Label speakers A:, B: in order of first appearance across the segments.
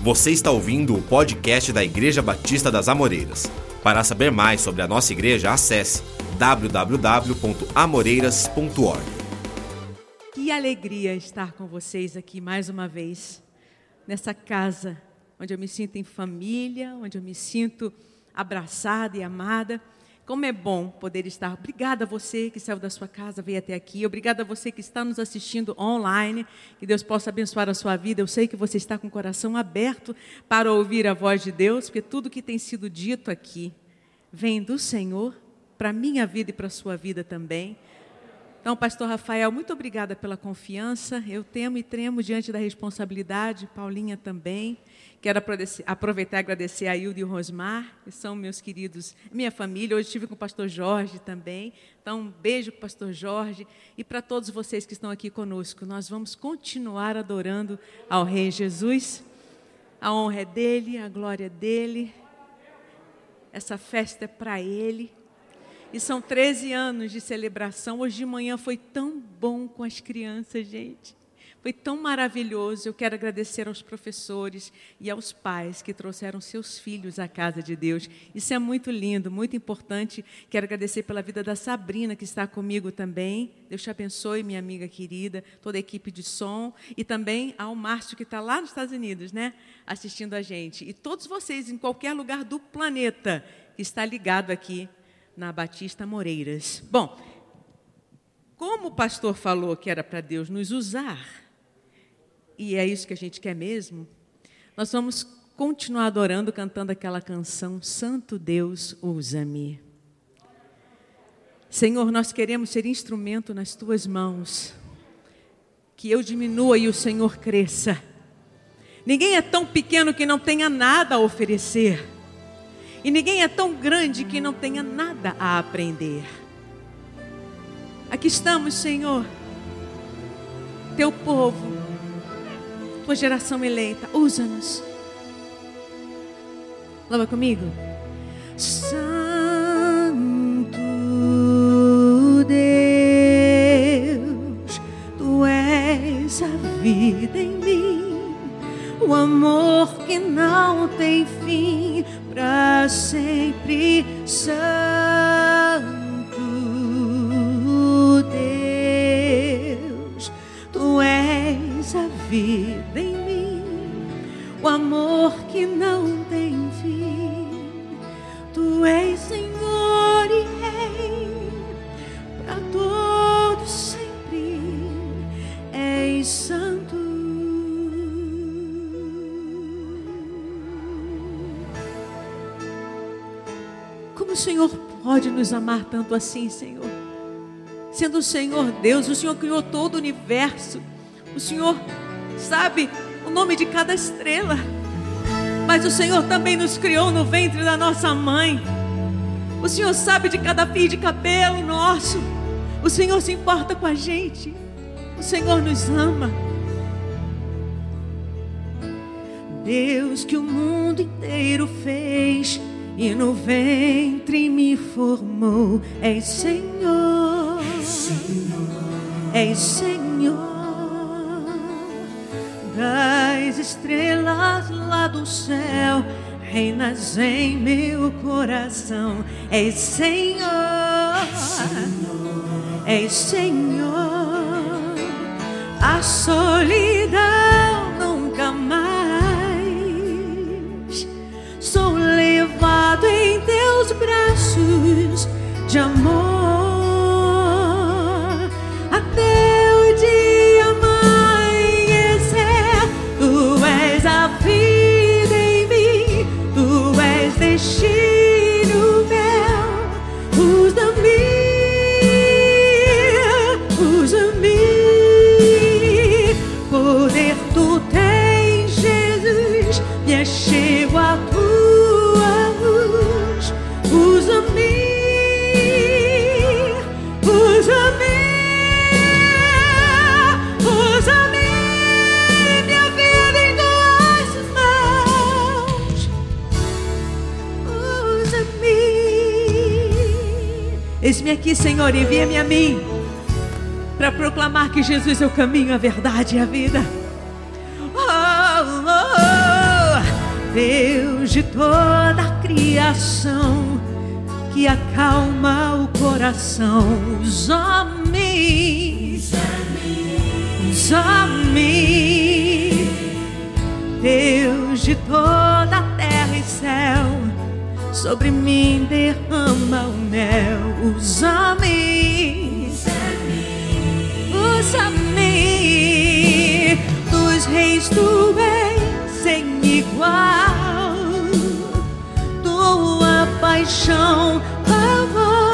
A: Você está ouvindo o podcast da Igreja Batista das Amoreiras. Para saber mais sobre a nossa igreja, acesse www.amoreiras.org.
B: Que alegria estar com vocês aqui mais uma vez, nessa casa onde eu me sinto em família, onde eu me sinto abraçada e amada. Como é bom poder estar. Obrigada a você que saiu da sua casa, veio até aqui. Obrigada a você que está nos assistindo online. Que Deus possa abençoar a sua vida. Eu sei que você está com o coração aberto para ouvir a voz de Deus, porque tudo que tem sido dito aqui vem do Senhor para a minha vida e para a sua vida também. Então, pastor Rafael, muito obrigada pela confiança. Eu temo e tremo diante da responsabilidade, Paulinha também. Quero aproveitar e agradecer a Hilda e o Rosmar, que são meus queridos, minha família. Hoje estive com o pastor Jorge também. Então, um beijo para o pastor Jorge e para todos vocês que estão aqui conosco. Nós vamos continuar adorando ao Rei Jesus. A honra é dele, a glória é dele. Essa festa é para ele. E são 13 anos de celebração. Hoje de manhã foi tão bom com as crianças, gente. Foi tão maravilhoso. Eu quero agradecer aos professores e aos pais que trouxeram seus filhos à casa de Deus. Isso é muito lindo, muito importante. Quero agradecer pela vida da Sabrina, que está comigo também. Deus te abençoe, minha amiga querida, toda a equipe de som. E também ao Márcio, que está lá nos Estados Unidos, né? Assistindo a gente. E todos vocês, em qualquer lugar do planeta, que está ligado aqui na Batista Moreiras. Bom, como o pastor falou que era para Deus nos usar, e é isso que a gente quer mesmo, nós vamos continuar adorando, cantando aquela canção Santo Deus, usa-me. Senhor, nós queremos ser instrumento nas tuas mãos. Que eu diminua e o Senhor cresça. Ninguém é tão pequeno que não tenha nada a oferecer. E ninguém é tão grande que não tenha nada a aprender. Aqui estamos, Senhor, teu povo, tua geração eleita, usa-nos. Louva comigo. Santo Deus, tu és a vida em mim, o amor que não tem fim, para sempre santo Deus, tu és a vida o amor que pode nos amar tanto assim, Senhor? Sendo o Senhor Deus, o Senhor criou todo o universo. O Senhor sabe o nome de cada estrela. Mas o Senhor também nos criou no ventre da nossa mãe. O Senhor sabe de cada fio de cabelo nosso. O Senhor se importa com a gente. O Senhor nos ama. Deus que o mundo inteiro fez e no ventre me formou. És Senhor. És Senhor das estrelas lá do céu, reinas em meu coração. És Senhor, és Senhor, a solidão braços de amor. Aqui, Senhor, envia-me a mim para proclamar que Jesus é o caminho, a verdade e a vida. Oh, oh, de toda a criação que acalma o coração. Os homens, os homens, Deus de toda sobre mim derrama o mel. Os homens, dos reis tu és sem igual. Tua paixão lavou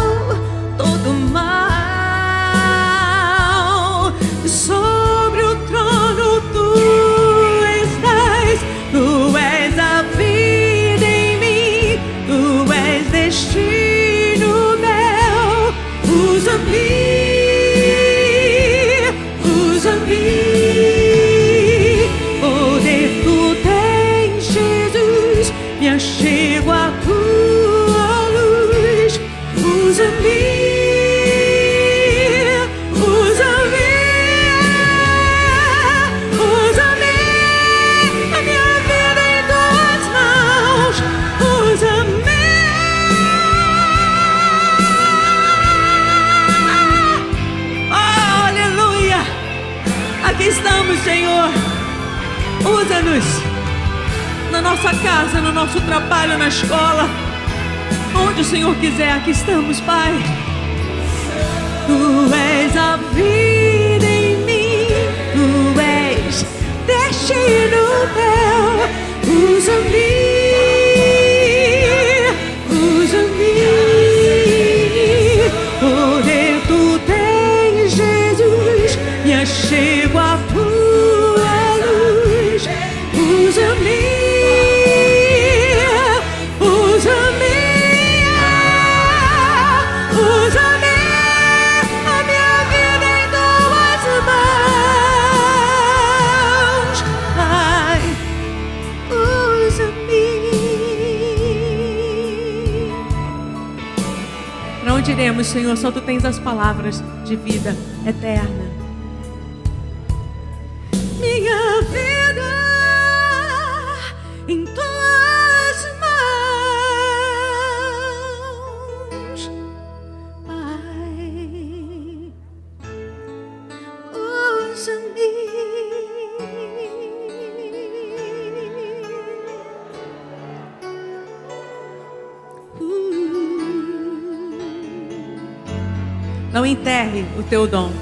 B: Não enterre o teu dom.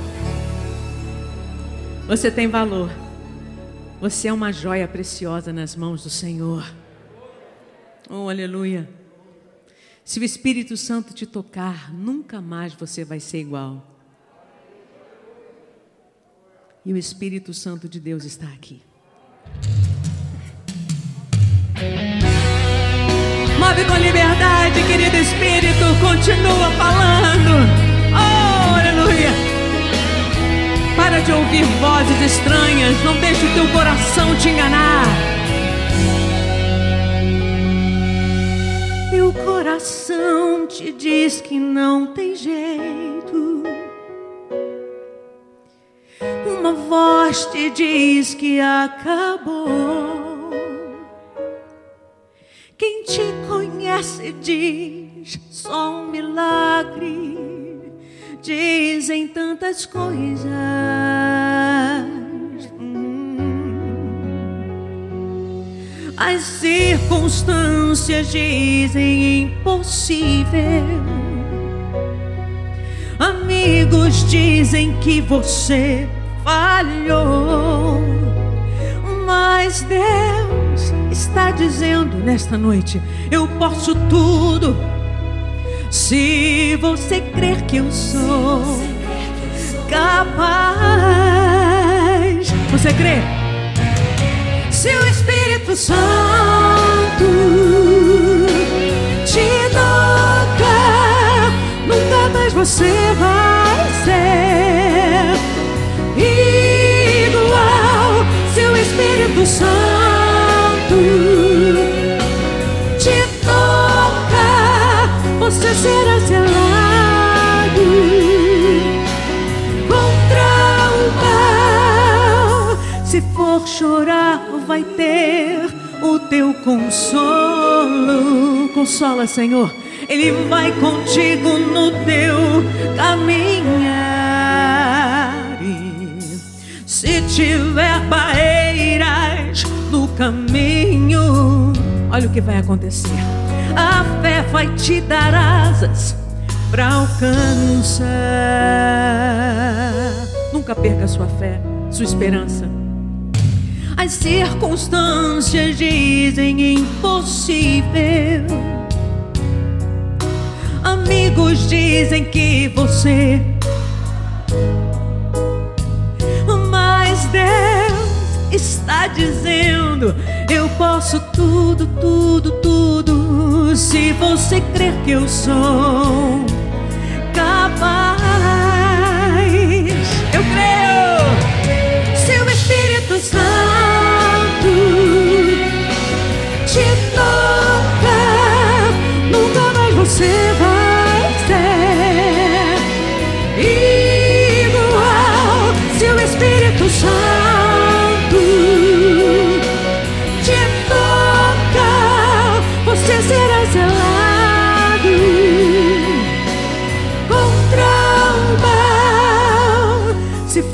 B: Você tem valor. Você é uma joia preciosa nas mãos do Senhor. Oh, aleluia. Se o Espírito Santo te tocar, nunca mais você vai ser igual. E o Espírito Santo de Deus está aqui. Move com liberdade, querido Espírito, continua falando. De ouvir vozes estranhas, não deixe o teu coração te enganar. Teu coração te diz que não tem jeito. Uma voz te diz que acabou. Quem te conhece diz só um milagre. Dizem tantas coisas. Hum. As circunstâncias dizem impossível. Amigos dizem que você falhou, mas Deus está dizendo nesta noite: eu posso tudo. Se você crer que eu sou capaz, você crê? Se o Espírito Santo te tocar, nunca mais você vai chorar, vai ter o teu consolo. consola, Senhor. Ele vai contigo no teu caminhar. E se tiver barreiras no caminho, olha o que vai acontecer. A fé vai te dar asas para alcançar. Nunca perca sua fé, sua esperança. As circunstâncias dizem impossível. Amigos dizem que você. Mas Deus está dizendo: Eu posso tudo, tudo, tudo. Se você crer que eu sou capaz,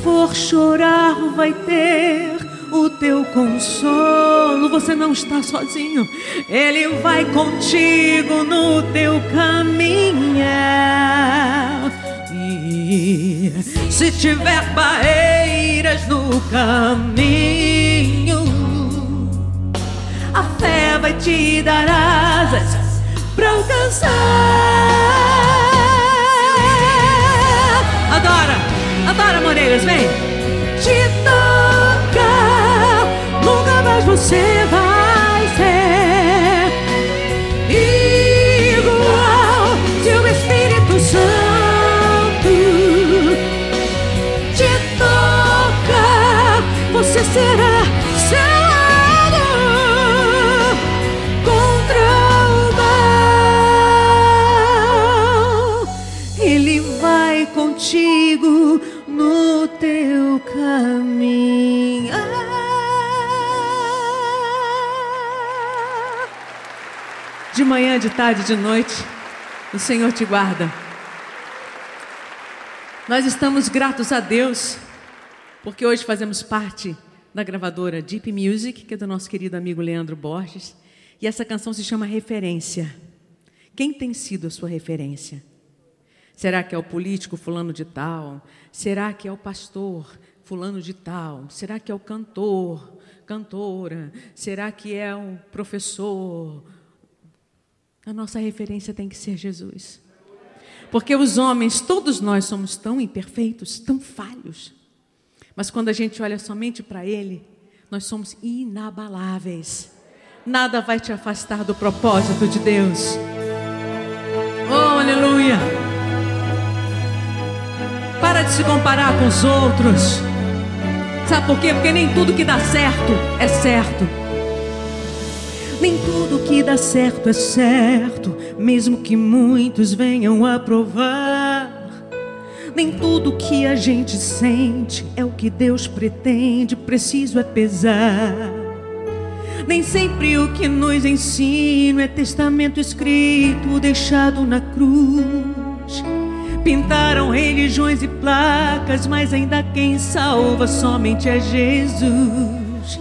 B: for chorar, vai ter o teu consolo. Você não está sozinho, Ele vai contigo no teu caminhar. E se tiver barreiras no caminho, a fé vai te dar asas para alcançar. Adora, adora, Moreiras, vem. Te toca, nunca mais você vai ser igual. Se o Espírito Santo te toca, você será selado contra o mal. Ele vai contigo caminhar. De manhã, de tarde, de noite, o Senhor te guarda. Nós estamos gratos a Deus, porque hoje fazemos parte da gravadora Deep Music, que é do nosso querido amigo Leandro Borges, e essa canção se chama Referência. Quem tem sido a sua referência? Será que é o político fulano de tal? Será que é o pastor fulano de tal? Será que é o cantor, cantora? Será que é o professor? A nossa referência tem que ser Jesus. Porque os homens, todos nós somos tão imperfeitos, tão falhos. Mas quando a gente olha somente para Ele, nós somos inabaláveis. Nada vai te afastar do propósito de Deus. Oh, aleluia! Para de se comparar com os outros. Sabe por quê? Porque nem tudo que dá certo é certo. Nem tudo que dá certo é certo, mesmo que muitos venham a provar. Nem tudo que a gente sente é o que Deus pretende, preciso é pesar. Nem sempre o que nos ensina é testamento escrito, deixado na cruz. Pintaram religiões e placas, mas ainda quem salva somente é Jesus.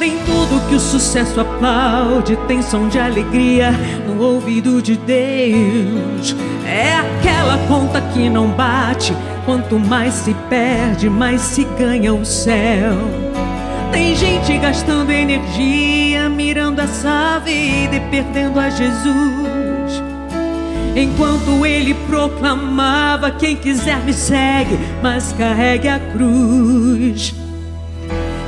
B: Nem tudo que o sucesso aplaude tem som de alegria no ouvido de Deus. É aquela conta que não bate. Quanto mais se perde, mais se ganha o céu. Tem gente gastando energia, mirando essa vida e perdendo a Jesus. Enquanto ele proclamava: Quem quiser me segue, mas carregue a cruz.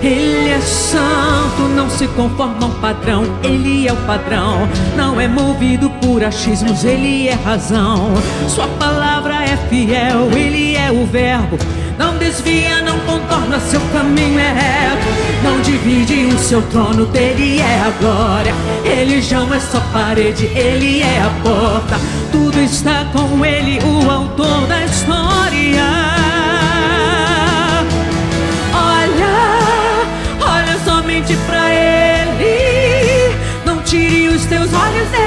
B: Ele é santo, não se conforma ao padrão, ele é o padrão. Não é movido por achismos, ele é razão. Sua palavra é fiel, ele é o verbo. Não desvia, não contorna, seu caminho é reto. Não divide o seu trono, dele é a glória. Ele é só parede, ele é a porta. Tudo está com ele, o autor da história. Olha, olha somente pra ele. Não tire os teus olhos dele.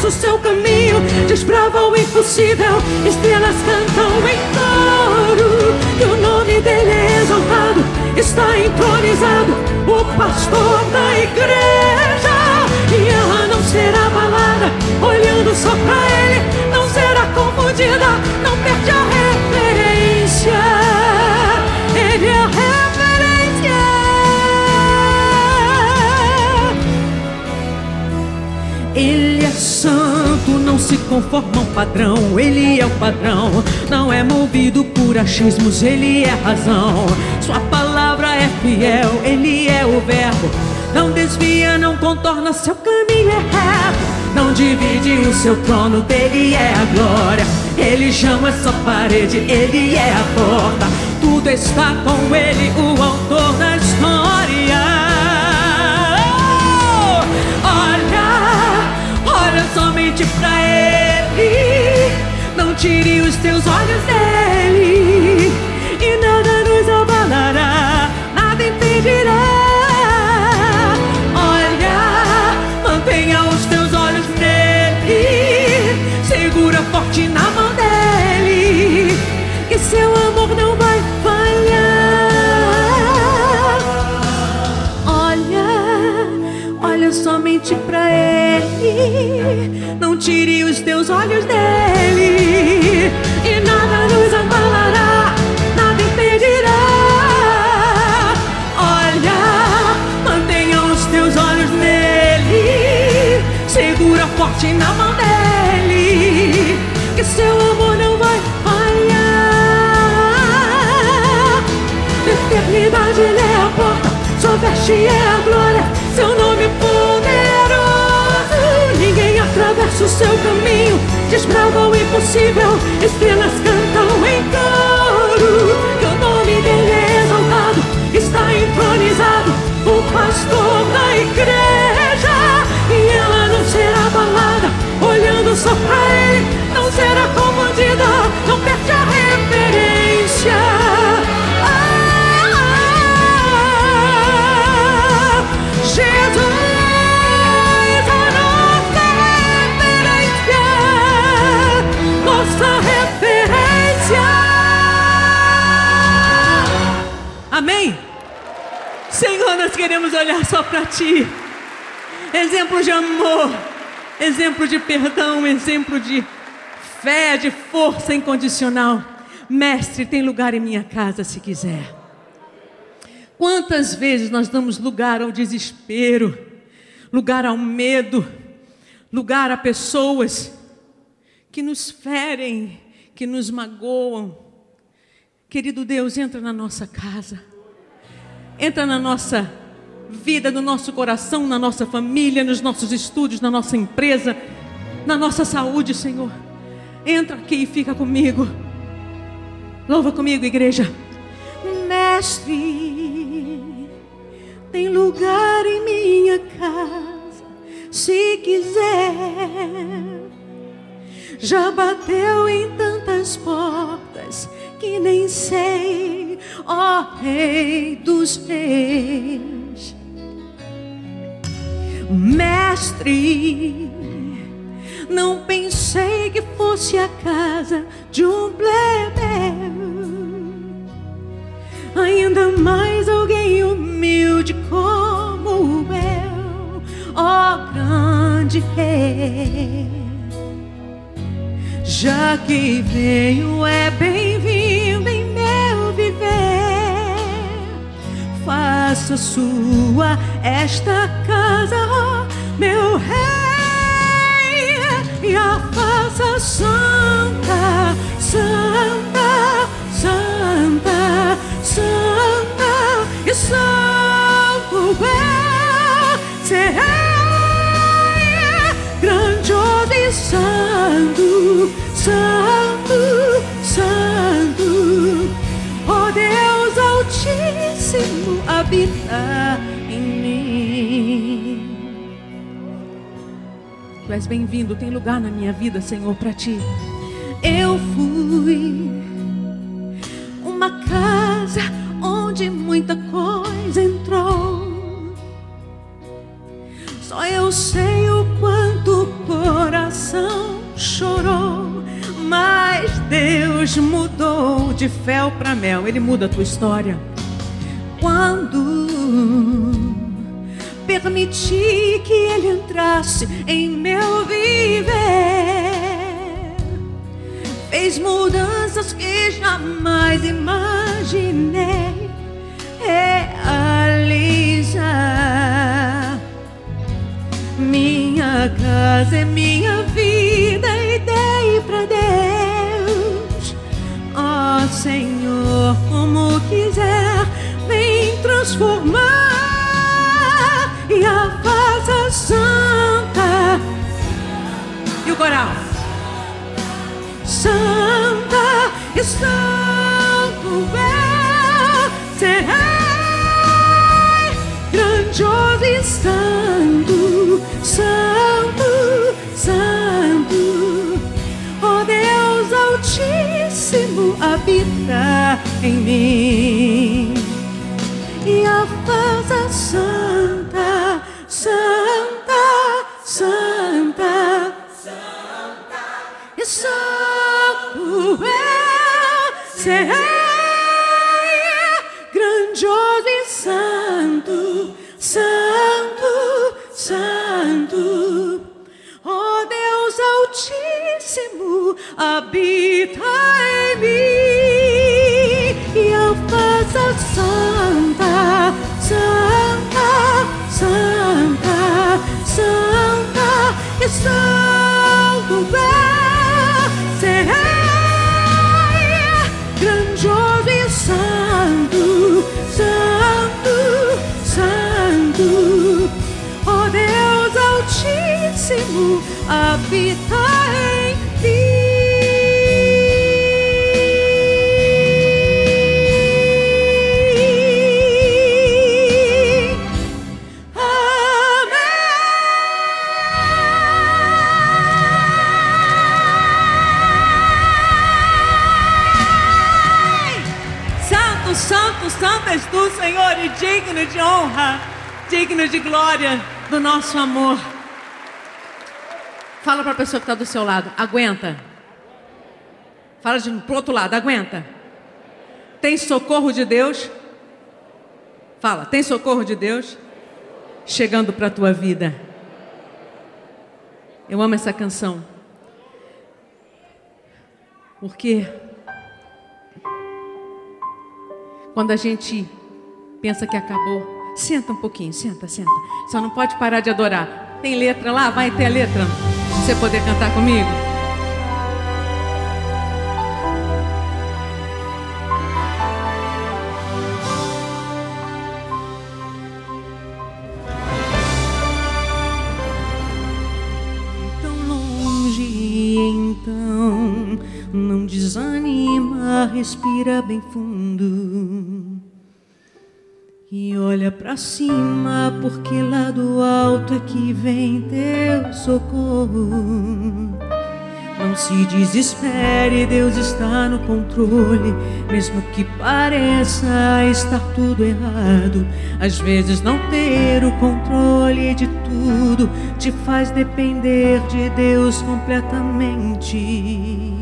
B: Atravessa o seu caminho, desbrava o impossível, estrelas cantam em coro, que o nome dele é exaltado, está entronizado, o pastor da igreja e ela não será abalada. Olhando só pra ele, não será confundida, não perde a referência. Não se conforma um padrão. Ele é o padrão, não é movido por achismos. Ele é razão. Sua palavra é fiel, ele é o verbo não desvia, não contorna, seu caminho é reto. Não divide o seu trono, dele é a glória. Ele chama essa parede, ele é a porta. Tudo está com ele, o autor da história. Oh, olha, olha somente pra tire os teus olhos dele. E nada nos abalará, nada impedirá. forte na mão dele, que seu amor não vai falhar. Olha, olha somente pra ele, não tire os teus olhos dele, forte na mão dele que seu amor não vai falhar. Eternidade ele é a porta, sua veste é a glória, seu nome poderoso. Ninguém atravessa o seu caminho, desbrava o impossível, estrelas cantam em coro. Que o nome dele é exaltado, está entronizado, o pastor da igreja, só pra ele não será confundida, não perde a referência. Ah, Jesus nossa referência. Amém? Senhor, nós queremos olhar só para Ti. Exemplo de amor, exemplo de perdão, exemplo de fé, de força incondicional. Mestre, tem lugar em minha casa se quiser. Quantas vezes nós damos lugar ao desespero, lugar ao medo, lugar a pessoas que nos ferem, que nos magoam. Querido Deus, entra na nossa casa, entra na nossa vida, no nosso coração, na nossa família, nos nossos estudos, na nossa empresa, na nossa saúde, Senhor. Entra aqui e fica comigo. Louva comigo, igreja. Mestre, tem lugar em minha casa, se quiser. Já bateu em tantas portas que nem sei, ó Rei dos Reis. Mestre, não pensei que fosse a casa de um plebeu. Ainda mais alguém humilde como eu, ó oh, grande rei. Já que veio, é bem-vindo em meu viver. Faça sua esta casa, oh, meu rei e a faça santa, santa, santa, santa e santo é ser grandioso e santo, santo, santo, ó Deus Altíssimo habita Tu és bem-vindo, tem lugar na minha vida, Senhor, para ti. Eu fui uma casa onde muita coisa entrou. Só eu sei o quanto o coração chorou. Mas Deus mudou de fel para mel, Ele muda a tua história. Quando permiti que Ele entrasse em meu viver. Fez mudanças que jamais imaginei realizar. Minha casa é minha vida e dei para Deus. Ó oh, Senhor, como quiser, vem transformar e a faça santa. E o coral? Santa e santo é ser rei, grandioso e santo, santo, santo. Oh Deus Altíssimo habita em mim habita em mim e a faça santa, santa, santa, santa e santo é ser grandioso e santo, santo, santo. Oh Deus Altíssimo habita és tu, Senhor, e digno de honra, digno de glória do nosso amor. Fala para a pessoa que está do seu lado, aguenta. Fala de pro outro lado, aguenta. Tem socorro de Deus? Fala, tem socorro de Deus? Chegando para a tua vida. Eu amo essa canção. Porque quando a gente pensa que acabou, senta um pouquinho, senta, senta. Só não pode parar de adorar. Tem letra lá? Vai ter a letra. Você poder cantar comigo? Respira bem fundo. E olha para cima, porque lá do alto é que vem teu socorro. Não se desespere, Deus está no controle, mesmo que pareça estar tudo errado. Às vezes não ter o controle de tudo te faz depender de Deus completamente.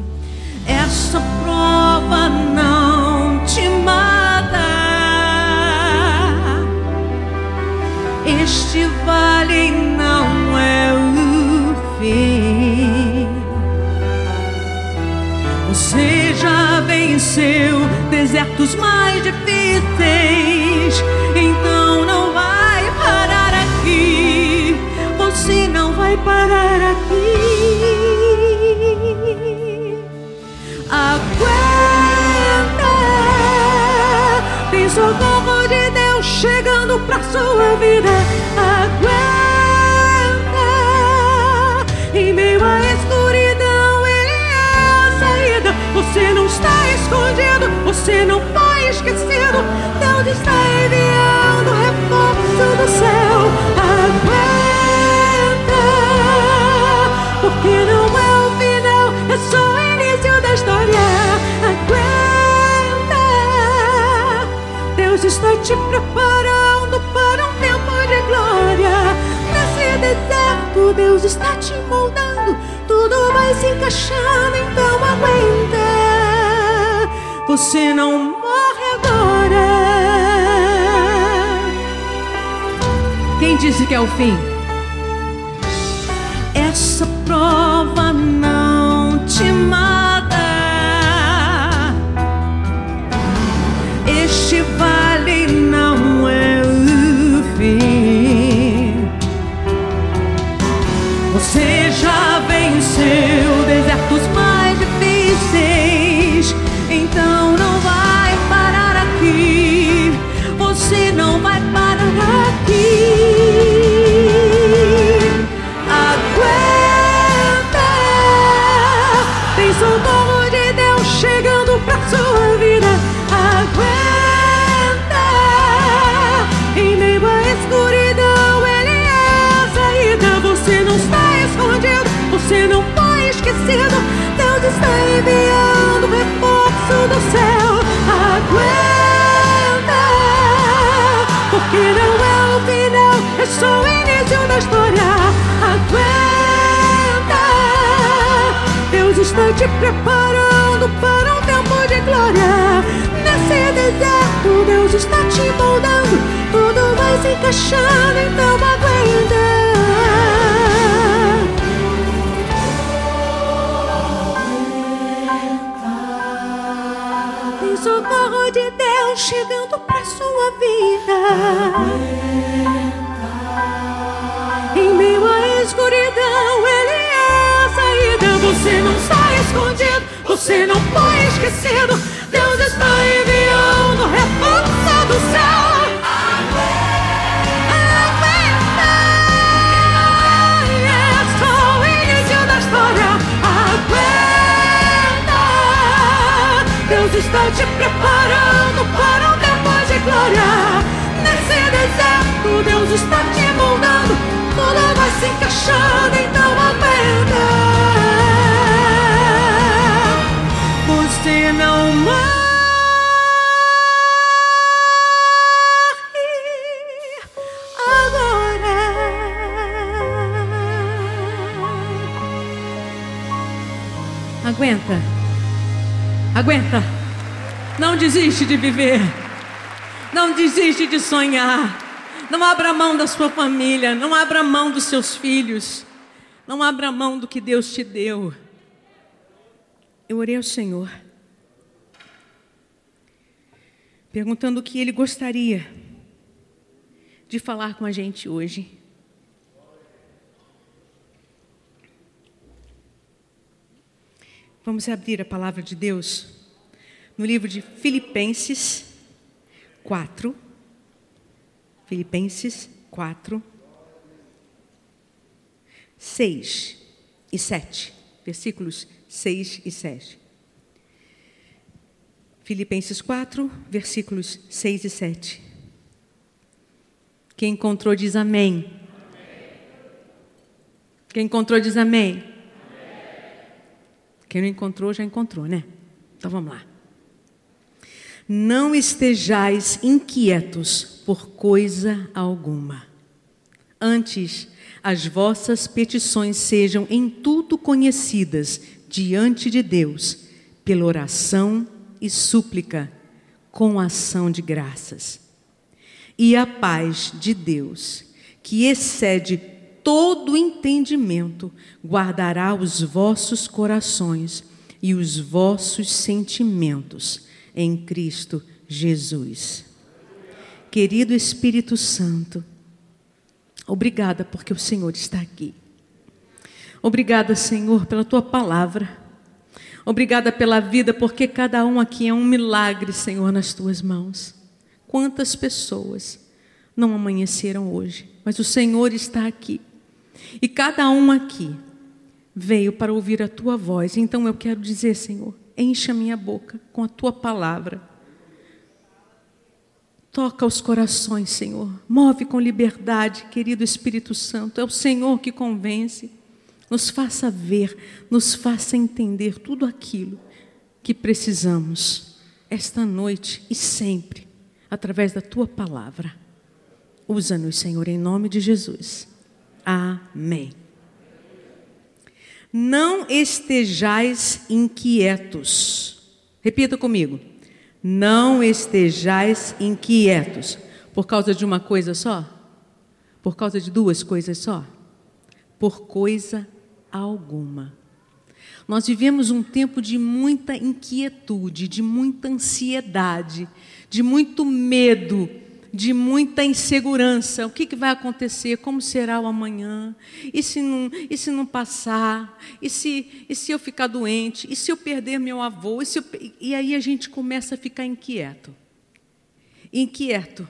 B: Essa prova não te mata. Este vale não é o fim. Você já venceu desertos mais difíceis, então não vai parar aqui. Você não vai parar aqui. pra sua vida. Aguenta. Em meio à escuridão, ele é a saída. Você não está escondido, você não foi esquecido. Deus está enviando reforço do céu. Aguenta, porque não é o final, é só o início da história. Aguenta, Deus está te preparando. Moldando, tudo vai se encaixando, então aguenta. Você não morre agora. Quem disse que é o fim? Essa prova não te mata. Porque não é o final, é só o início da história. Aguenta, Deus está te preparando para um tempo de glória. Nesse deserto, Deus está te moldando, tudo vai se encaixando, então aguenta. Chegando pra sua vida. Em meio à escuridão, Ele é a saída. Você não está escondido, você não foi esquecido. Deus está enviando reforço do céu. É Deus está te preparando para um tempo de glória. Nesse deserto, Deus está te moldando. Tudo vai se encaixando, então aguenta. Você não morre. Aguenta. Aguenta. Não desiste de viver. Não desiste de sonhar. Não abra mão da sua família. Não abra mão dos seus filhos. Não abra mão do que Deus te deu. Eu orei ao Senhor, perguntando o que Ele gostaria de falar com a gente hoje. Vamos abrir a palavra de Deus no livro de Filipenses 4. Filipenses 4, 6 e 7. Versículos 6 e 7. Filipenses 4, versículos 6 e 7. Quem encontrou diz amém. Quem encontrou diz amém. Quem não encontrou, já encontrou, né? Então vamos lá. Não estejais inquietos por coisa alguma. Antes, as vossas petições sejam em tudo conhecidas diante de Deus, pela oração e súplica, com ação de graças. E a paz de Deus, que excede todo entendimento, guardará os vossos corações e os vossos sentimentos em Cristo Jesus. Querido Espírito Santo, obrigada porque o Senhor está aqui. Obrigada, Senhor, pela tua palavra. Obrigada pela vida, porque cada um aqui é um milagre, Senhor, nas tuas mãos. Quantas pessoas não amanheceram hoje, mas o Senhor está aqui. E cada um aqui veio para ouvir a tua voz. Então eu quero dizer, Senhor, encha minha boca com a tua palavra. Toca os corações, Senhor. Move com liberdade, querido Espírito Santo. É o Senhor que convence. Nos faça ver, nos faça entender tudo aquilo que precisamos esta noite e sempre, através da tua palavra. Usa-nos, Senhor, em nome de Jesus. Amém. Não estejais inquietos. Repita comigo. Não estejais inquietos. Por causa de uma coisa só? Por causa de duas coisas só? Por coisa alguma. Nós vivemos um tempo de muita inquietude, de muita ansiedade, de muito medo, de muita insegurança. O que, que vai acontecer? Como será o amanhã? E se não, e se não passar? E se, e se eu ficar doente? E se eu perder meu avô? E, eu, e aí a gente começa a ficar inquieto. Inquieto.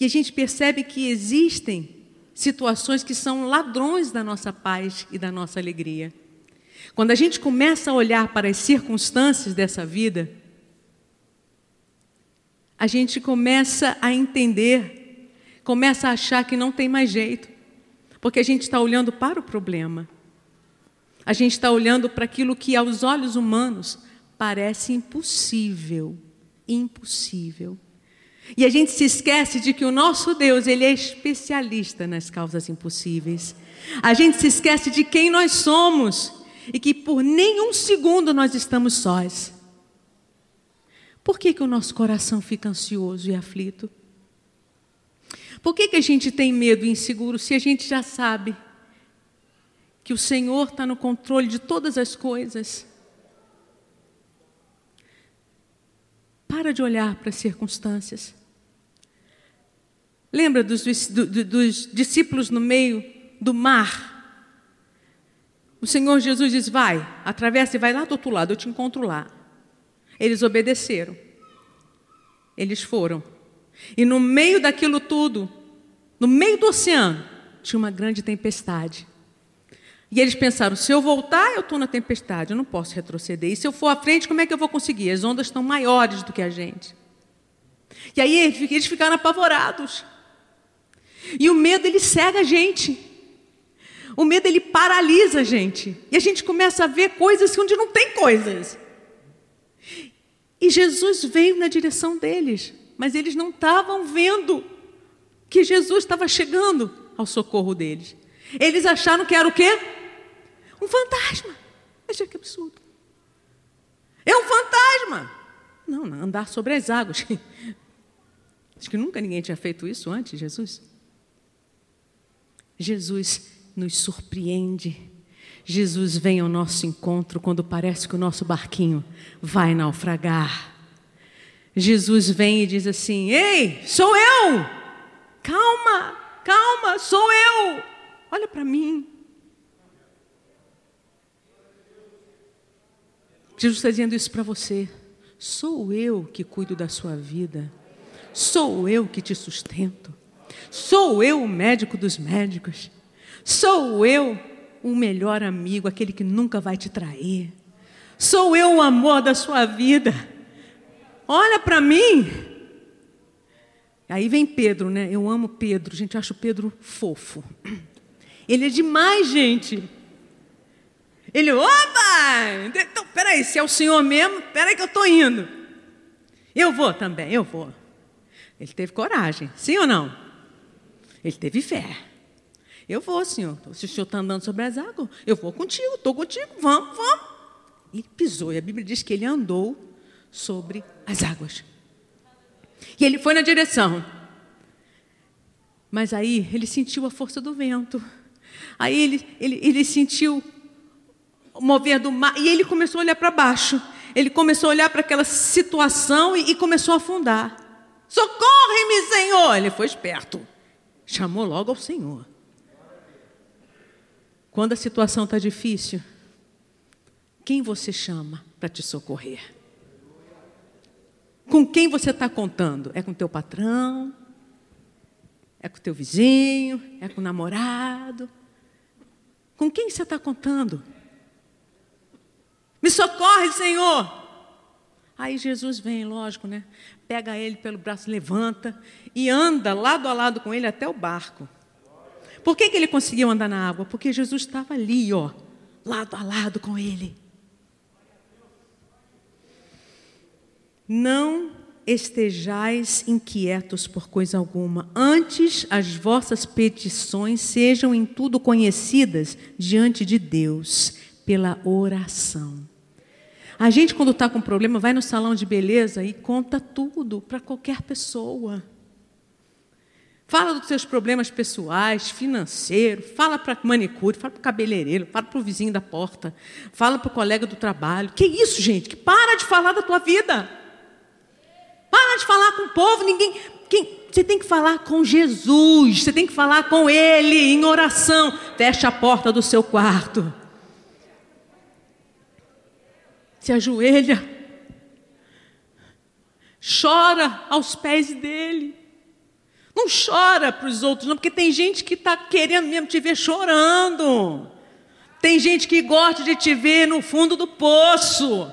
B: E a gente percebe que existem situações que são ladrões da nossa paz e da nossa alegria. Quando a gente começa a olhar para as circunstâncias dessa vida, a gente começa a entender, começa a achar que não tem mais jeito, porque a gente está olhando para o problema, a gente está olhando para aquilo que aos olhos humanos parece impossível, impossível. E a gente se esquece de que o nosso Deus, ele é especialista nas causas impossíveis. A gente se esquece de quem nós somos e que por nenhum segundo nós estamos sós. Por que, que o nosso coração fica ansioso e aflito? Por que, que a gente tem medo e inseguro se a gente já sabe que o Senhor está no controle de todas as coisas? Para de olhar para as circunstâncias. Lembra dos, dos, dos discípulos no meio do mar? O Senhor Jesus diz: Vai, atravessa e vai lá do outro lado, eu te encontro lá. Eles obedeceram. Eles foram. E no meio daquilo tudo, no meio do oceano, tinha uma grande tempestade. E eles pensaram: se eu voltar, eu estou na tempestade, eu não posso retroceder. E se eu for à frente, como é que eu vou conseguir? As ondas estão maiores do que a gente. E aí eles ficaram apavorados. E o medo, ele cega a gente. O medo, ele paralisa a gente. E a gente começa a ver coisas onde não tem coisas. E Jesus veio na direção deles, mas eles não estavam vendo que Jesus estava chegando ao socorro deles. Eles acharam que era o quê? Um fantasma. Veja que absurdo. É um fantasma. Não, não, andar sobre as águas. Acho que nunca ninguém tinha feito isso antes, Jesus. Jesus nos surpreende. Jesus vem ao nosso encontro quando parece que o nosso barquinho vai naufragar. Jesus vem e diz assim: Ei, sou eu! Calma, calma, sou eu! Olha para mim. Jesus está dizendo isso para você. Sou eu que cuido da sua vida. Sou eu que te sustento. Sou eu o médico dos médicos. Sou eu o melhor amigo, aquele que nunca vai te trair. Sou eu o amor da sua vida. Olha para mim. Aí vem Pedro, né? Eu amo Pedro. Gente, acho Pedro fofo. Ele é demais, gente. Ele, opa! Então, peraí, se é o Senhor mesmo, peraí que eu estou indo. Eu vou também, eu vou. Ele teve coragem, sim ou não? Ele teve fé. Eu vou, senhor. Se o senhor está andando sobre as águas, eu vou contigo, estou contigo, vamos, vamos. Ele pisou, e a Bíblia diz que ele andou sobre as águas. E ele foi na direção. Mas aí ele sentiu a força do vento. Aí ele, ele, ele sentiu o mover do mar. E ele começou a olhar para baixo. Ele começou a olhar para aquela situação e, e começou a afundar. Socorre-me, Senhor! Ele foi esperto. Chamou logo ao Senhor. Quando a situação está difícil, quem você chama para te socorrer? Com quem você está contando? É com teu patrão? É com teu vizinho? É com o namorado? Com quem você está contando? Me socorre, Senhor! Aí Jesus vem, lógico, né? Pega ele pelo braço, levanta e anda lado a lado com ele até o barco. Por que, que ele conseguiu andar na água? Porque Jesus estava ali, ó, lado a lado com ele. Não estejais inquietos por coisa alguma, antes as vossas petições sejam em tudo conhecidas diante de Deus pela oração. A gente, quando está com problema, vai no salão de beleza e conta tudo para qualquer pessoa. Fala dos seus problemas pessoais, financeiros, fala para manicure, fala para o cabeleireiro, fala para o vizinho da porta, fala para o colega do trabalho. Que isso, gente? Que para de falar da tua vida. Para de falar com o povo, ninguém. Quem, você tem que falar com Jesus, você tem que falar com Ele em oração. Feche a porta do seu quarto. Se ajoelha. Chora aos pés dele. Não chora para os outros, não, porque tem gente que está querendo mesmo te ver chorando. Tem gente que gosta de te ver no fundo do poço.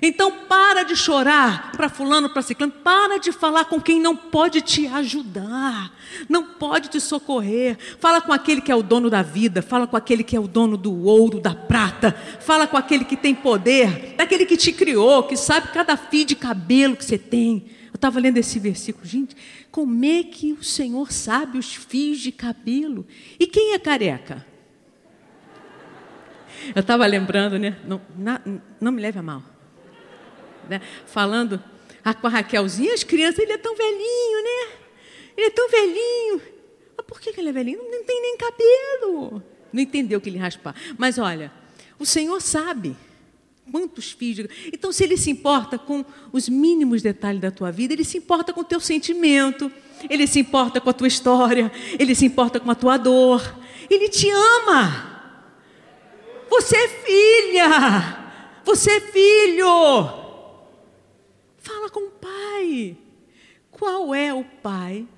B: Então para de chorar para fulano, para ciclano, para de falar com quem não pode te ajudar, não pode te socorrer. Fala com aquele que é o dono da vida, fala com aquele que é o dono do ouro, da prata, fala com aquele que tem poder, daquele que te criou, que sabe cada fio de cabelo que você tem. Eu estava lendo esse versículo, gente, como é que o Senhor sabe os fios de cabelo? E quem é careca? Eu estava lembrando, né? Não, na, não me leve a mal. Né? Falando ah, com a Raquelzinha, as crianças, ele é tão velhinho, né? Ele é tão velhinho. Mas por que ele é velhinho? Não, não tem nem cabelo. Não entendeu que ele raspar. Mas olha, o Senhor sabe. Quantos filhos? Então, se ele se importa com os mínimos detalhes da tua vida, ele se importa com o teu sentimento, ele se importa com a tua história, ele se importa com a tua dor. Ele te ama. Você é filha. Você é filho. Fala com o pai. Qual é o pai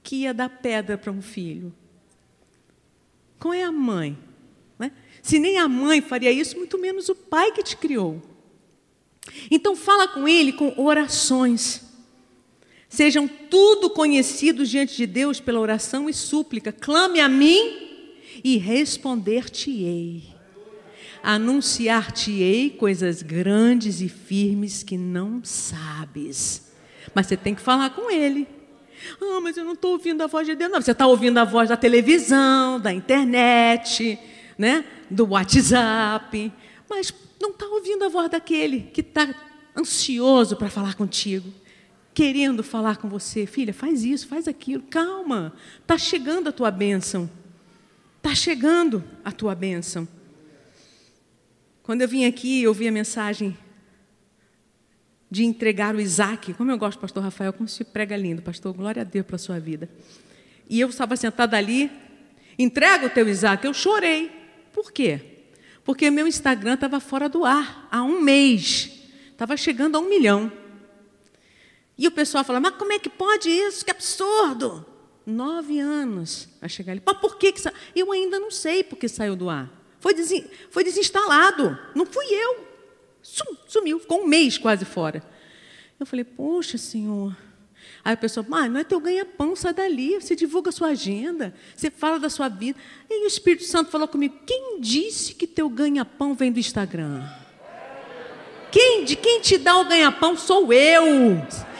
B: que ia dar pedra para um filho? Qual é a mãe se nem a mãe faria isso, muito menos o pai que te criou. Então fala com ele com orações. Sejam tudo conhecidos diante de Deus pela oração e súplica. Clame a mim e responder-te-ei. Anunciar-te-ei coisas grandes e firmes que não sabes. Mas você tem que falar com ele. Ah, mas eu não estou ouvindo a voz de Deus. Não, você está ouvindo a voz da televisão, da internet, né? do WhatsApp, mas não está ouvindo a voz daquele que está ansioso para falar contigo, querendo falar com você. Filha, faz isso, faz aquilo, calma, está chegando a tua bênção. Está chegando a tua bênção. Quando eu vim aqui, eu ouvi a mensagem de entregar o Isaac. Como eu gosto, pastor Rafael, como se prega lindo, pastor. Glória a Deus pela sua vida. E eu estava sentada ali, entrega o teu Isaac. Eu chorei. Por quê? Porque meu Instagram estava fora do ar há um mês. Estava chegando a um milhão. E o pessoal fala, mas como é que pode isso? Que absurdo! Nove anos a chegar ali. Mas por que, que sa... Eu ainda não sei porque saiu do ar. Foi, des... Foi desinstalado. Não fui eu. Sumiu. Ficou um mês quase fora. Eu falei, poxa, Senhor, Aí a pessoa, mas não é teu ganha-pão, sai dali, você divulga a sua agenda, você fala da sua vida. E o Espírito Santo falou comigo: quem disse que teu ganha-pão vem do Instagram? Quem, de quem te dá o ganha-pão sou eu.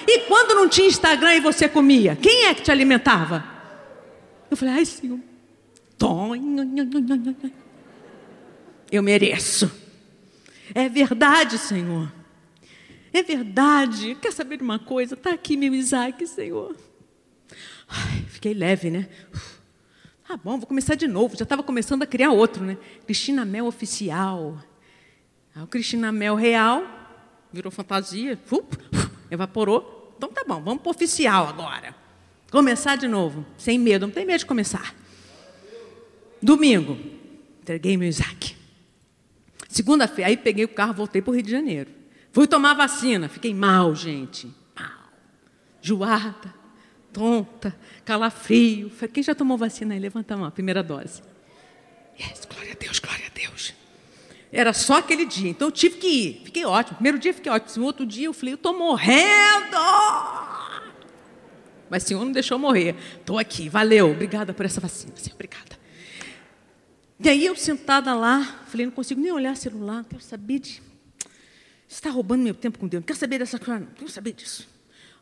B: E quando não tinha Instagram e você comia, quem é que te alimentava? Eu falei, ai Senhor, eu mereço. É verdade, Senhor. É verdade. Quer saber de uma coisa? Está aqui meu Isaac, Senhor. Ai, fiquei leve, né? Tá bom, vou começar de novo. Já estava começando a criar outro, né? Cristina Mel oficial. Aí o Cristina Mel real virou fantasia, evaporou. Então tá bom, vamos para oficial agora. Começar de novo, sem medo, não tem medo de começar. Domingo, entreguei meu Isaac. Segunda-feira, aí peguei o carro, voltei para o Rio de Janeiro. Fui tomar vacina, fiquei mal, gente. Mal. Joada, tonta, calafrio. Quem já tomou vacina aí? Levanta a mão, primeira dose. Yes, glória a Deus, glória a Deus. Era só aquele dia, então eu tive que ir. Fiquei ótimo. Primeiro dia fiquei ótimo. No outro dia eu falei, eu estou morrendo. Mas o Senhor não deixou morrer. Estou aqui, valeu. Obrigada por essa vacina, Senhor, obrigada. E aí eu sentada lá, falei, não consigo nem olhar celular, não quero saber de está roubando meu tempo com Deus. Não quero saber dessa coisa, não. quero saber disso.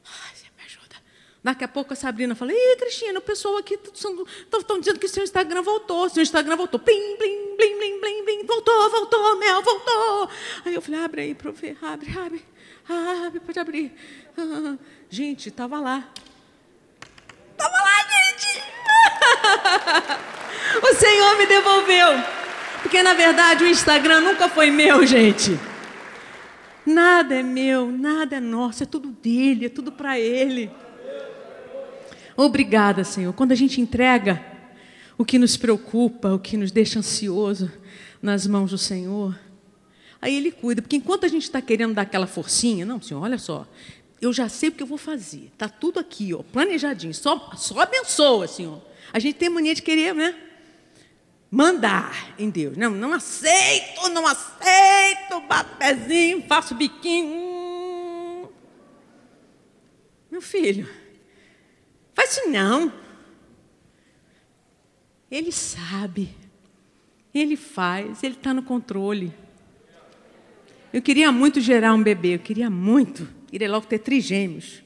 B: Ai, você me ajuda. Daqui a pouco a Sabrina fala: Ih, Cristina, o pessoal aqui estão dizendo que seu Instagram voltou. Seu Instagram voltou. Plim, plim, plim, plim, plim, plim. Voltou. voltou, Mel, voltou. Aí eu falei, abre aí para ver, abre, abre, abre, pode abrir. Ah, gente, estava lá. Estava lá, gente. o Senhor me devolveu. Porque na verdade o Instagram nunca foi meu, gente. Nada é meu, nada é nosso, é tudo dele, é tudo para ele. Obrigada, Senhor. Quando a gente entrega o que nos preocupa, o que nos deixa ansioso nas mãos do Senhor, aí Ele cuida. Porque enquanto a gente está querendo dar aquela forcinha, não, Senhor, olha só, eu já sei o que eu vou fazer. Está tudo aqui, ó, planejadinho. Só, só abençoa, Senhor. A gente tem mania de querer, né? Mandar em Deus. Não, não aceito, não aceito. Bato pezinho, faço biquinho. Meu filho, faz isso não. Ele sabe. Ele faz, ele está no controle. Eu queria muito gerar um bebê, eu queria muito. Queria logo ter trigêmeos.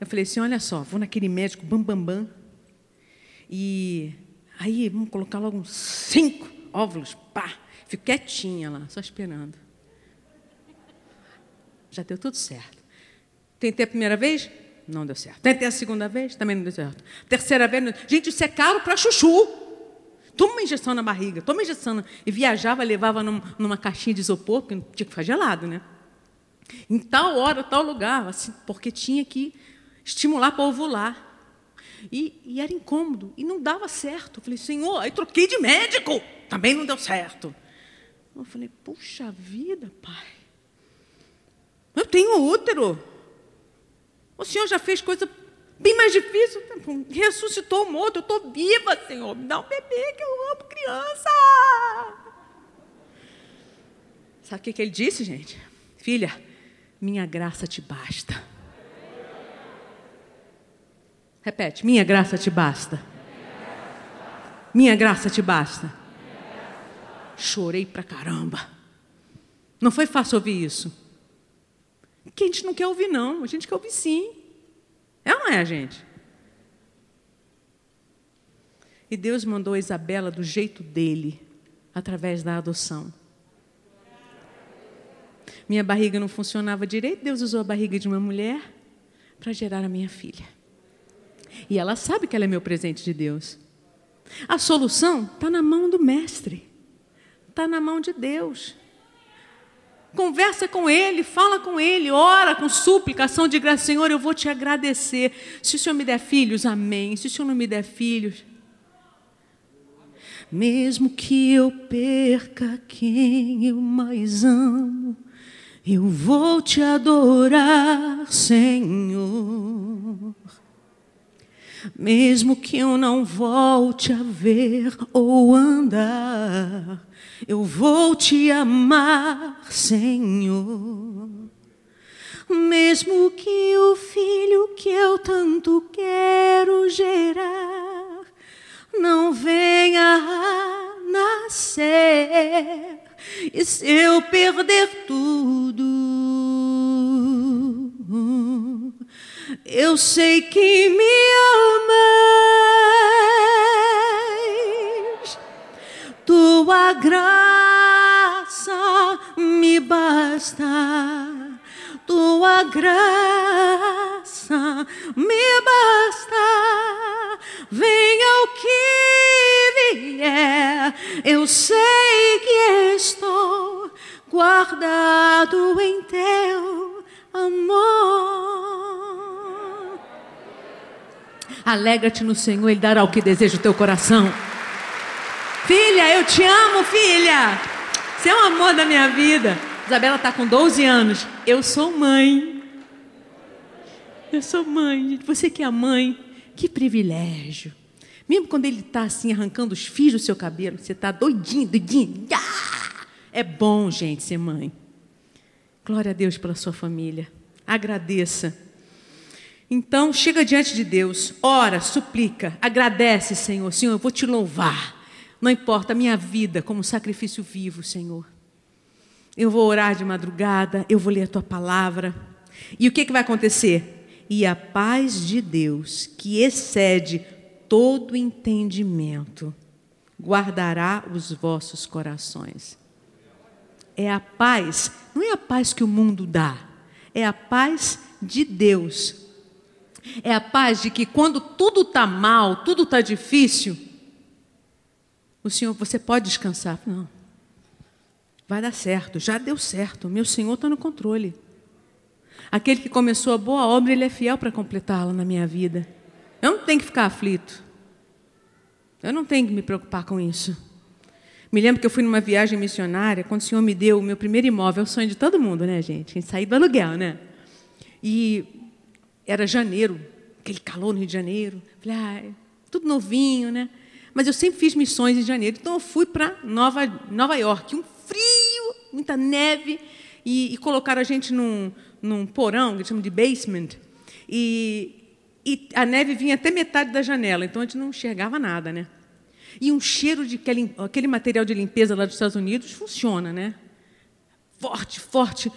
B: Eu falei assim: olha só, vou naquele médico bam, bam, bam. E aí vamos colocar logo uns cinco óvulos, pá. Fico quietinha lá, só esperando. Já deu tudo certo. Tentei a primeira vez? Não deu certo. Tentei a segunda vez? Também não deu certo. Terceira vez? Não... Gente, isso é caro para chuchu. Toma uma injeção na barriga, toma uma injeção. E viajava, levava num, numa caixinha de isopor, porque tinha que ficar gelado, né? Em tal hora, tal lugar, assim, porque tinha que estimular para ovular. E, e, era incômodo, e não dava certo. Eu falei, Senhor, aí troquei de médico, também não deu certo. Eu falei, puxa vida, pai. Eu tenho útero. O Senhor já fez coisa bem mais difícil. Ressuscitou o morto. Eu estou viva, Senhor. Me dá um bebê que eu amo criança. Sabe o que, que ele disse, gente? Filha, minha graça te basta. Repete, minha graça te basta. Minha graça te basta. Chorei pra caramba. Não foi fácil ouvir isso. Que a gente não quer ouvir, não. A gente quer ouvir sim. É ou não é, gente? E Deus mandou a Isabela do jeito dele, através da adoção. Minha barriga não funcionava direito, Deus usou a barriga de uma mulher para gerar a minha filha. E ela sabe que ela é meu presente de Deus. A solução está na mão do Mestre, está na mão de Deus. Conversa com Ele, fala com Ele, ora com suplicação, diga, Senhor, eu vou te agradecer. Se o Senhor me der filhos, amém. Se o Senhor não me der filhos, mesmo que eu perca quem eu mais amo, eu vou te adorar, Senhor. Mesmo que eu não volte a ver ou andar, eu vou te amar, Senhor. Mesmo que o filho que eu tanto quero gerar não venha a nascer, e se eu perder tudo, eu sei que me amas. Tua graça me basta. Tua graça me basta. Venha o que vier, eu sei que estou guardado em teu amor. Alegra-te no Senhor, Ele dará o que deseja o teu coração. Filha, eu te amo, filha. Você é o amor da minha vida. Isabela está com 12 anos. Eu sou mãe. Eu sou mãe. Você que é mãe, que privilégio. Mesmo quando ele está assim arrancando os fios do seu cabelo, você está doidinho, doidinho. É bom, gente, ser mãe. Glória a Deus pela sua família. Agradeça. Então, chega diante de Deus, ora, suplica, agradece, Senhor. Senhor, eu vou te louvar. Não importa a minha vida como sacrifício vivo, Senhor. Eu vou orar de madrugada, eu vou ler a tua palavra. E o que, que vai acontecer? E a paz de Deus, que excede todo entendimento, guardará os vossos corações. É a paz, não é a paz que o mundo dá, é a paz de Deus. É a paz de que quando tudo está mal, tudo está difícil, o Senhor, você pode descansar. Não, vai dar certo, já deu certo, meu Senhor está no controle. Aquele que começou a boa obra, ele é fiel para completá-la na minha vida. Eu não tenho que ficar aflito. Eu não tenho que me preocupar com isso. Me lembro que eu fui numa viagem missionária, quando o Senhor me deu o meu primeiro imóvel, é o sonho de todo mundo, né, gente? Gente sair do aluguel, né? E era janeiro, aquele calor no Rio de Janeiro. Falei, ah, tudo novinho, né? Mas eu sempre fiz missões em janeiro, então eu fui para Nova, Nova York, um frio, muita neve, e, e colocaram a gente num, num porão, que chamam de basement, e, e a neve vinha até metade da janela, então a gente não enxergava nada, né? E um cheiro de aquele, aquele material de limpeza lá dos Estados Unidos funciona, né? Forte, forte,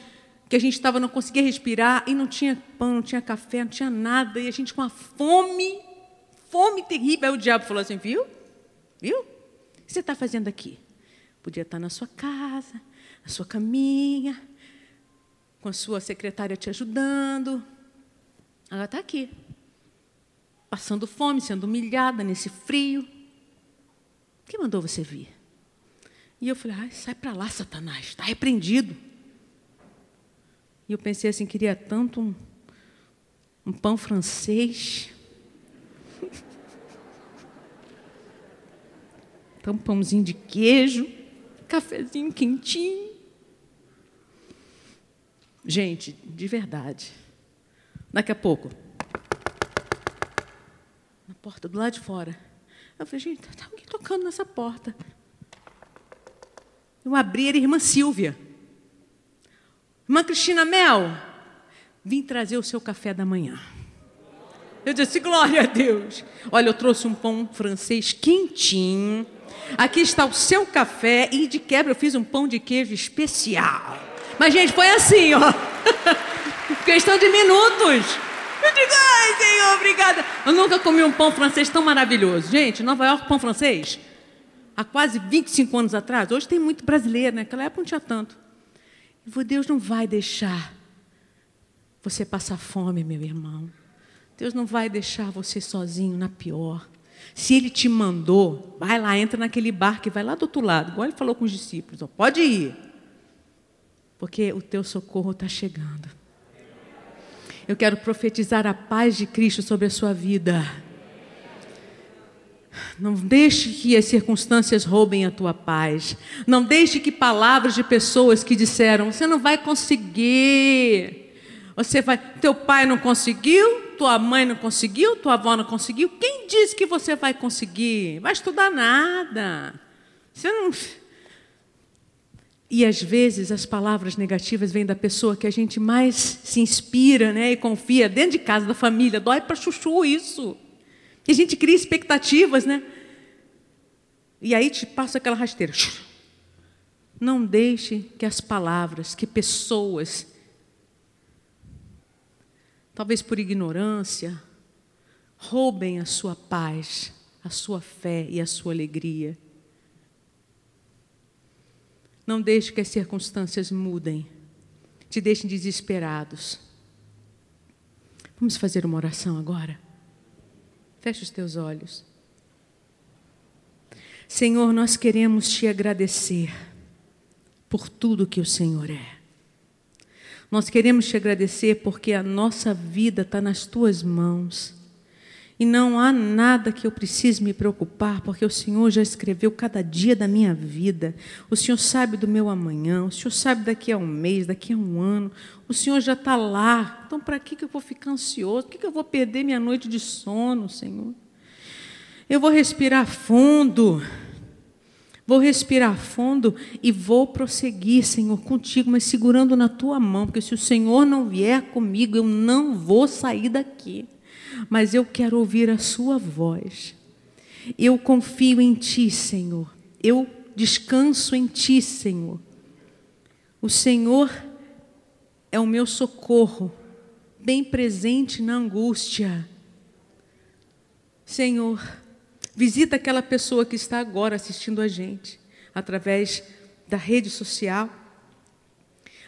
B: que a gente estava não conseguia respirar e não tinha pão, não tinha café, não tinha nada, e a gente com uma fome, fome terrível. Aí o diabo falou assim: viu? Viu? O que você está fazendo aqui? Podia estar na sua casa, na sua caminha, com a sua secretária te ajudando. Ela está aqui, passando fome, sendo humilhada nesse frio. Quem mandou você vir? E eu falei, ah, sai para lá, Satanás, está repreendido. E eu pensei assim, queria tanto um, um pão francês. Então, um pãozinho de queijo, cafezinho quentinho. Gente, de verdade. Daqui a pouco. Na porta do lado de fora. Eu falei, gente, está alguém tocando nessa porta. Eu abri, era a irmã Silvia. Irmã Cristina Mel, vim trazer o seu café da manhã. Eu disse, glória a Deus. Olha, eu trouxe um pão francês quentinho. Aqui está o seu café e de quebra eu fiz um pão de queijo especial. Mas, gente, foi assim, ó. Questão de minutos. Eu digo, ai, Senhor, obrigada. Eu nunca comi um pão francês tão maravilhoso. Gente, Nova York, pão francês. Há quase 25 anos atrás. Hoje tem muito brasileiro, né? Naquela época não tinha tanto. Deus não vai deixar você passar fome, meu irmão. Deus não vai deixar você sozinho na pior. Se Ele te mandou, vai lá, entra naquele barco e vai lá do outro lado. Igual Ele falou com os discípulos. Ó, pode ir porque o teu socorro está chegando. Eu quero profetizar a paz de Cristo sobre a sua vida. Não deixe que as circunstâncias roubem a tua paz. Não deixe que palavras de pessoas que disseram: você não vai conseguir. Você vai, teu pai não conseguiu, tua mãe não conseguiu, tua avó não conseguiu. Quem disse que você vai conseguir? Vai estudar nada. Você não e às vezes as palavras negativas vêm da pessoa que a gente mais se inspira né, e confia, dentro de casa, da família. Dói para chuchu isso. E a gente cria expectativas, né? E aí te passa aquela rasteira. Não deixe que as palavras, que pessoas, talvez por ignorância, roubem a sua paz, a sua fé e a sua alegria. Não deixe que as circunstâncias mudem, te deixem desesperados. Vamos fazer uma oração agora? Feche os teus olhos. Senhor, nós queremos te agradecer por tudo que o Senhor é. Nós queremos te agradecer porque a nossa vida está nas tuas mãos. E não há nada que eu precise me preocupar, porque o Senhor já escreveu cada dia da minha vida. O Senhor sabe do meu amanhã, o Senhor sabe daqui a um mês, daqui a um ano. O Senhor já está lá. Então, para que eu vou ficar ansioso? Por que eu vou perder minha noite de sono, Senhor? Eu vou respirar fundo. Vou respirar fundo e vou prosseguir, Senhor, contigo, mas segurando na tua mão, porque se o Senhor não vier comigo, eu não vou sair daqui mas eu quero ouvir a Sua voz. Eu confio em Ti, Senhor. Eu descanso em Ti, Senhor. O Senhor é o meu socorro, bem presente na angústia. Senhor, Visita aquela pessoa que está agora assistindo a gente através da rede social.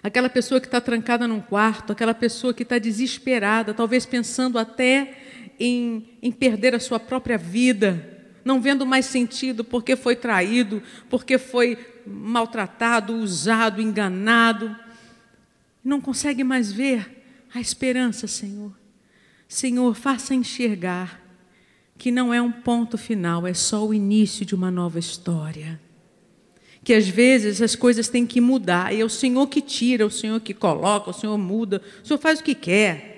B: Aquela pessoa que está trancada num quarto, aquela pessoa que está desesperada, talvez pensando até em, em perder a sua própria vida, não vendo mais sentido porque foi traído, porque foi maltratado, usado, enganado. Não consegue mais ver a esperança, Senhor. Senhor, faça enxergar que não é um ponto final, é só o início de uma nova história. Que às vezes as coisas têm que mudar, e é o Senhor que tira, é o Senhor que coloca, o Senhor muda, o Senhor faz o que quer.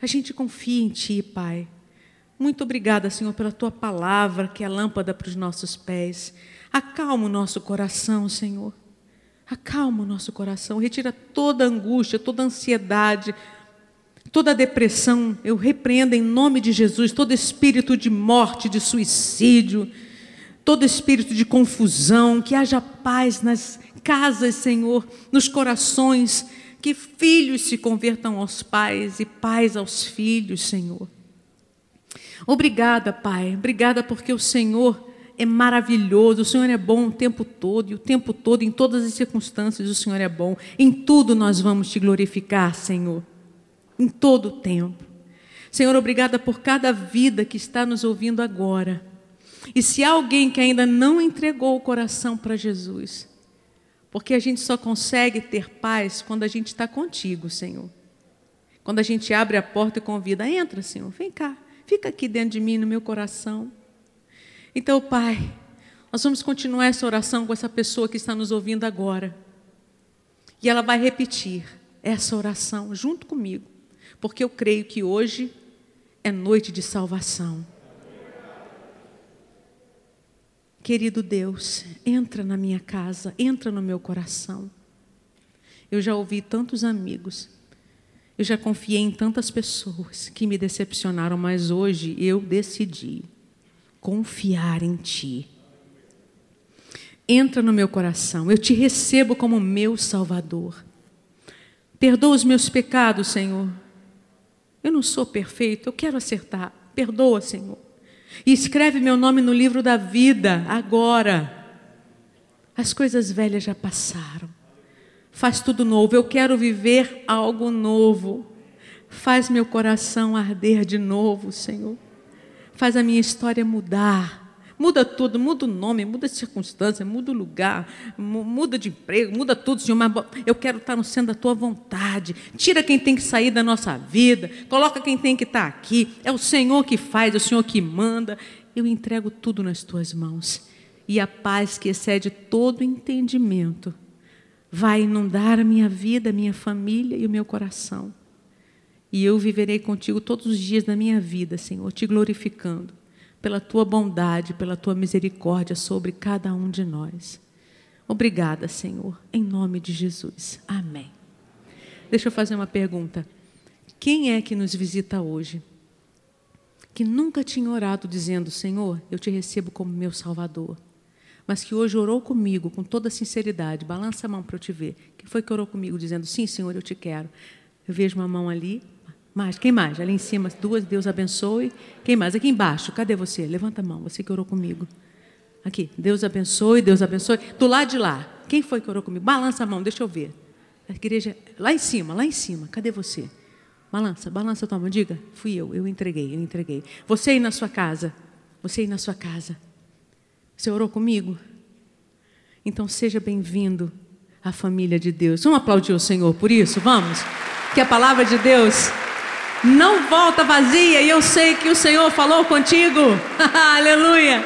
B: A gente confia em Ti, Pai. Muito obrigada, Senhor, pela Tua palavra, que é lâmpada para os nossos pés. Acalma o nosso coração, Senhor. Acalma o nosso coração, retira toda angústia, toda ansiedade, Toda depressão, eu repreendo em nome de Jesus, todo espírito de morte, de suicídio, todo espírito de confusão, que haja paz nas casas, Senhor, nos corações, que filhos se convertam aos pais e pais aos filhos, Senhor. Obrigada, Pai, obrigada porque o Senhor é maravilhoso, o Senhor é bom o tempo todo, e o tempo todo, em todas as circunstâncias, o Senhor é bom. Em tudo nós vamos te glorificar, Senhor em todo o tempo. Senhor, obrigada por cada vida que está nos ouvindo agora. E se há alguém que ainda não entregou o coração para Jesus, porque a gente só consegue ter paz quando a gente está contigo, Senhor. Quando a gente abre a porta e convida, entra, Senhor, vem cá, fica aqui dentro de mim, no meu coração. Então, Pai, nós vamos continuar essa oração com essa pessoa que está nos ouvindo agora. E ela vai repetir essa oração junto comigo porque eu creio que hoje é noite de salvação. Querido Deus, entra na minha casa, entra no meu coração. Eu já ouvi tantos amigos, eu já confiei em tantas pessoas que me decepcionaram, mas hoje eu decidi confiar em Ti. Entra no meu coração, eu te recebo como meu Salvador. Perdoa os meus pecados, Senhor. Eu não sou perfeito, eu quero acertar. Perdoa, Senhor. E escreve meu nome no livro da vida, agora. As coisas velhas já passaram. Faz tudo novo. Eu quero viver algo novo. Faz meu coração arder de novo, Senhor. Faz a minha história mudar. Muda tudo, muda o nome, muda a circunstância, muda o lugar, muda de emprego, muda tudo, Senhor. Mas eu quero estar no centro da tua vontade. Tira quem tem que sair da nossa vida, coloca quem tem que estar aqui. É o Senhor que faz, é o Senhor que manda. Eu entrego tudo nas tuas mãos. E a paz que excede todo entendimento vai inundar a minha vida, a minha família e o meu coração. E eu viverei contigo todos os dias da minha vida, Senhor, te glorificando pela tua bondade, pela tua misericórdia sobre cada um de nós. Obrigada, Senhor, em nome de Jesus. Amém. Deixa eu fazer uma pergunta. Quem é que nos visita hoje? Que nunca tinha orado dizendo: Senhor, eu te recebo como meu Salvador. Mas que hoje orou comigo com toda sinceridade. Balança a mão para eu te ver. Quem foi que orou comigo dizendo: Sim, Senhor, eu te quero? Eu vejo uma mão ali, mais, quem mais? Ali em cima, duas, Deus abençoe. Quem mais? Aqui embaixo, cadê você? Levanta a mão, você que orou comigo. Aqui, Deus abençoe, Deus abençoe. Do lado de lá, quem foi que orou comigo? Balança a mão, deixa eu ver. A igreja, lá em cima, lá em cima, cadê você? Balança, balança a tua mão, diga, fui eu, eu entreguei, eu entreguei. Você aí na sua casa, você aí na sua casa, você orou comigo? Então seja bem-vindo à família de Deus. Vamos aplaudir o Senhor por isso? Vamos? Que a palavra de Deus não volta vazia e eu sei que o Senhor falou contigo. Aleluia.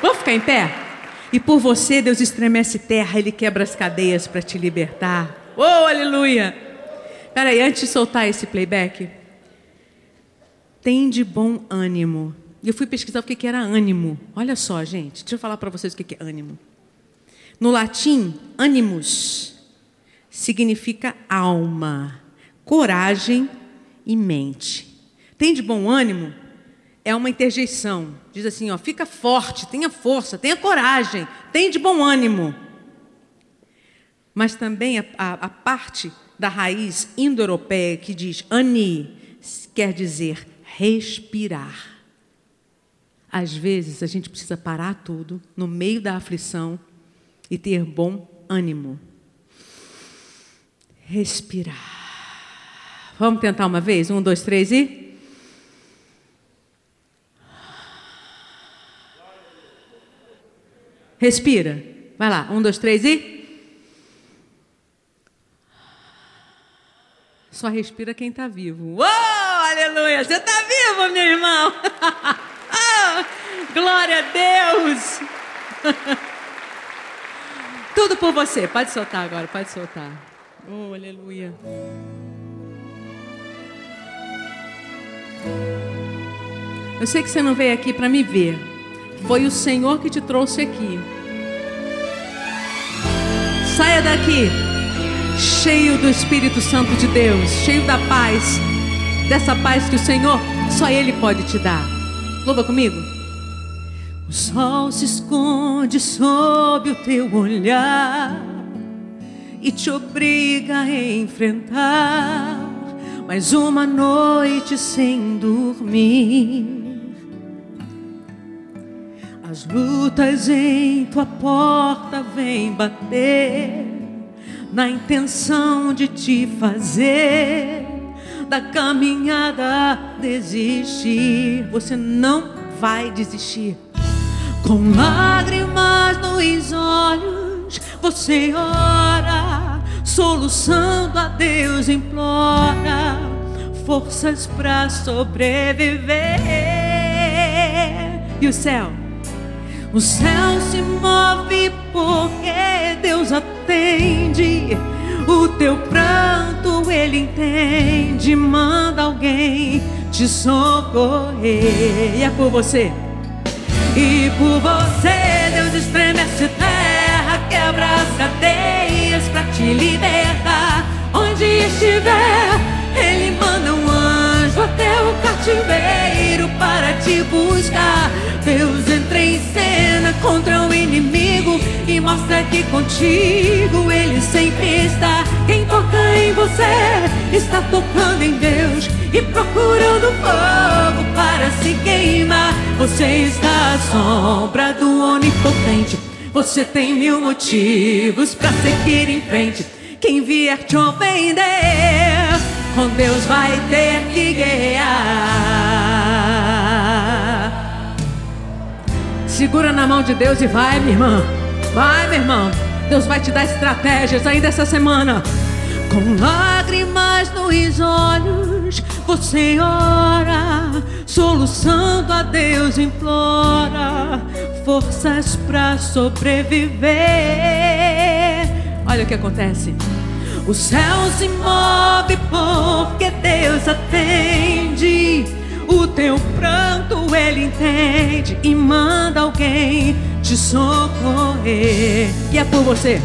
B: Vamos ficar em pé? E por você, Deus estremece terra, Ele quebra as cadeias para te libertar. Oh, aleluia. Espera aí, antes de soltar esse playback, tem de bom ânimo. Eu fui pesquisar o que era ânimo. Olha só, gente, deixa eu falar para vocês o que é ânimo. No latim, animus significa alma, coragem e mente. Tem de bom ânimo? É uma interjeição. Diz assim, ó, fica forte, tenha força, tenha coragem, tem de bom ânimo. Mas também a, a, a parte da raiz indo-europeia que diz ani, quer dizer respirar. Às vezes a gente precisa parar tudo no meio da aflição e ter bom ânimo. Respirar. Vamos tentar uma vez? Um, dois, três e. Respira. Vai lá. Um, dois, três e. Só respira quem está vivo. Uou, aleluia! Você está vivo, meu irmão! oh, glória a Deus! Tudo por você. Pode soltar agora, pode soltar. Oh, aleluia. Eu sei que você não veio aqui para me ver. Foi o Senhor que te trouxe aqui. Saia daqui cheio do Espírito Santo de Deus, cheio da paz, dessa paz que o Senhor só Ele pode te dar. Louva comigo. O sol se esconde sob o teu olhar e te obriga a enfrentar mais uma noite sem dormir. As lutas em tua porta vêm bater na intenção de te fazer da caminhada desistir. Você não vai desistir. Com lágrimas nos olhos, você ora, soluçando a Deus implora forças para sobreviver. E o céu? O céu se move porque Deus atende. O teu pranto ele entende. Manda alguém te socorrer. E é por você. E por você Deus estremece quebra as cadeias para te libertar. Onde estiver, Ele manda um anjo até o cativeiro para te buscar. Deus entra em cena contra o inimigo e mostra que contigo Ele sempre está. Quem toca em você está tocando em Deus e procurando fogo para se queimar. Você está à sombra do onipotente. Você tem mil motivos para seguir em frente. Quem vier te ofender, com Deus vai ter que guerrear. Segura na mão de Deus e vai, minha irmã. Vai, meu irmão. Deus vai te dar estratégias ainda essa semana. Com lágrimas nos olhos, você ora, soluçando a Deus implora forças para sobreviver. Olha o que acontece. O céu se move porque Deus atende. O teu pranto ele entende e manda alguém te socorrer. E é por você.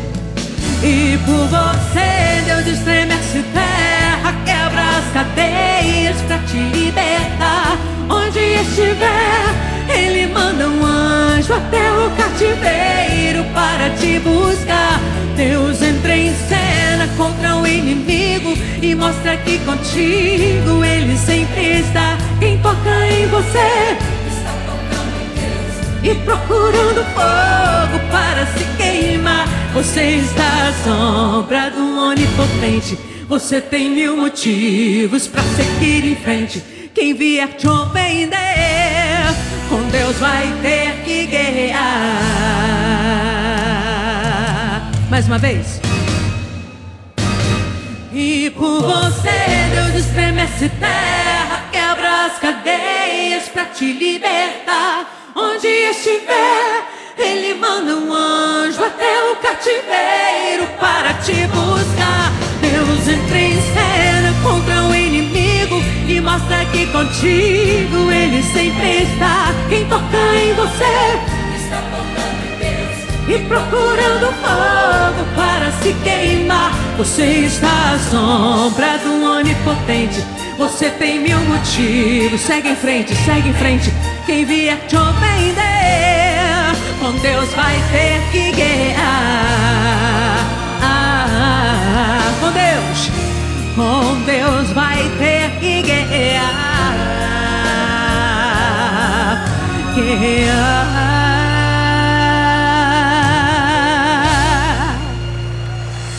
B: E por você Deus estremece terra, quebra as cadeias pra te libertar. Onde estiver, Ele manda um anjo até o cativeiro para te buscar. Deus entra em cena contra o inimigo e mostra que contigo Ele sempre está. Quem toca em você está tocando em Deus e procurando fogo para se queimar. Você está à sombra do onipotente. Você tem mil motivos para seguir em frente. Quem vier te ofender, com Deus vai ter que guerrear. Mais uma vez. E por você Deus estremece terra, quebra as cadeias para te libertar. Onde estiver, Ele manda um anjo até o cativeiro para te buscar. Deus entra em o mostra que contigo Ele sempre está. Quem toca em você está tocando em Deus e procurando fogo para se queimar. Você está à sombra do onipotente. Você tem mil motivos. Segue em frente, segue em frente. Quem vier te ofender, com Deus vai ter que guerrear. Ah, com Deus, com Deus vai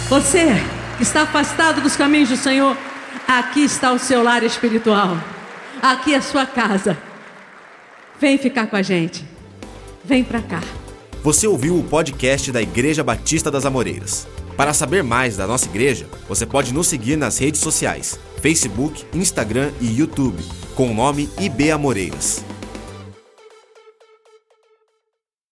B: você que está afastado dos caminhos do Senhor, aqui está o seu lar espiritual, aqui é a sua casa. Vem ficar com a gente, vem pra cá.
A: Você ouviu o podcast da Igreja Batista das Amoreiras. Para saber mais da nossa igreja, você pode nos seguir nas redes sociais: Facebook, Instagram e YouTube, com o nome IB Amoreiras.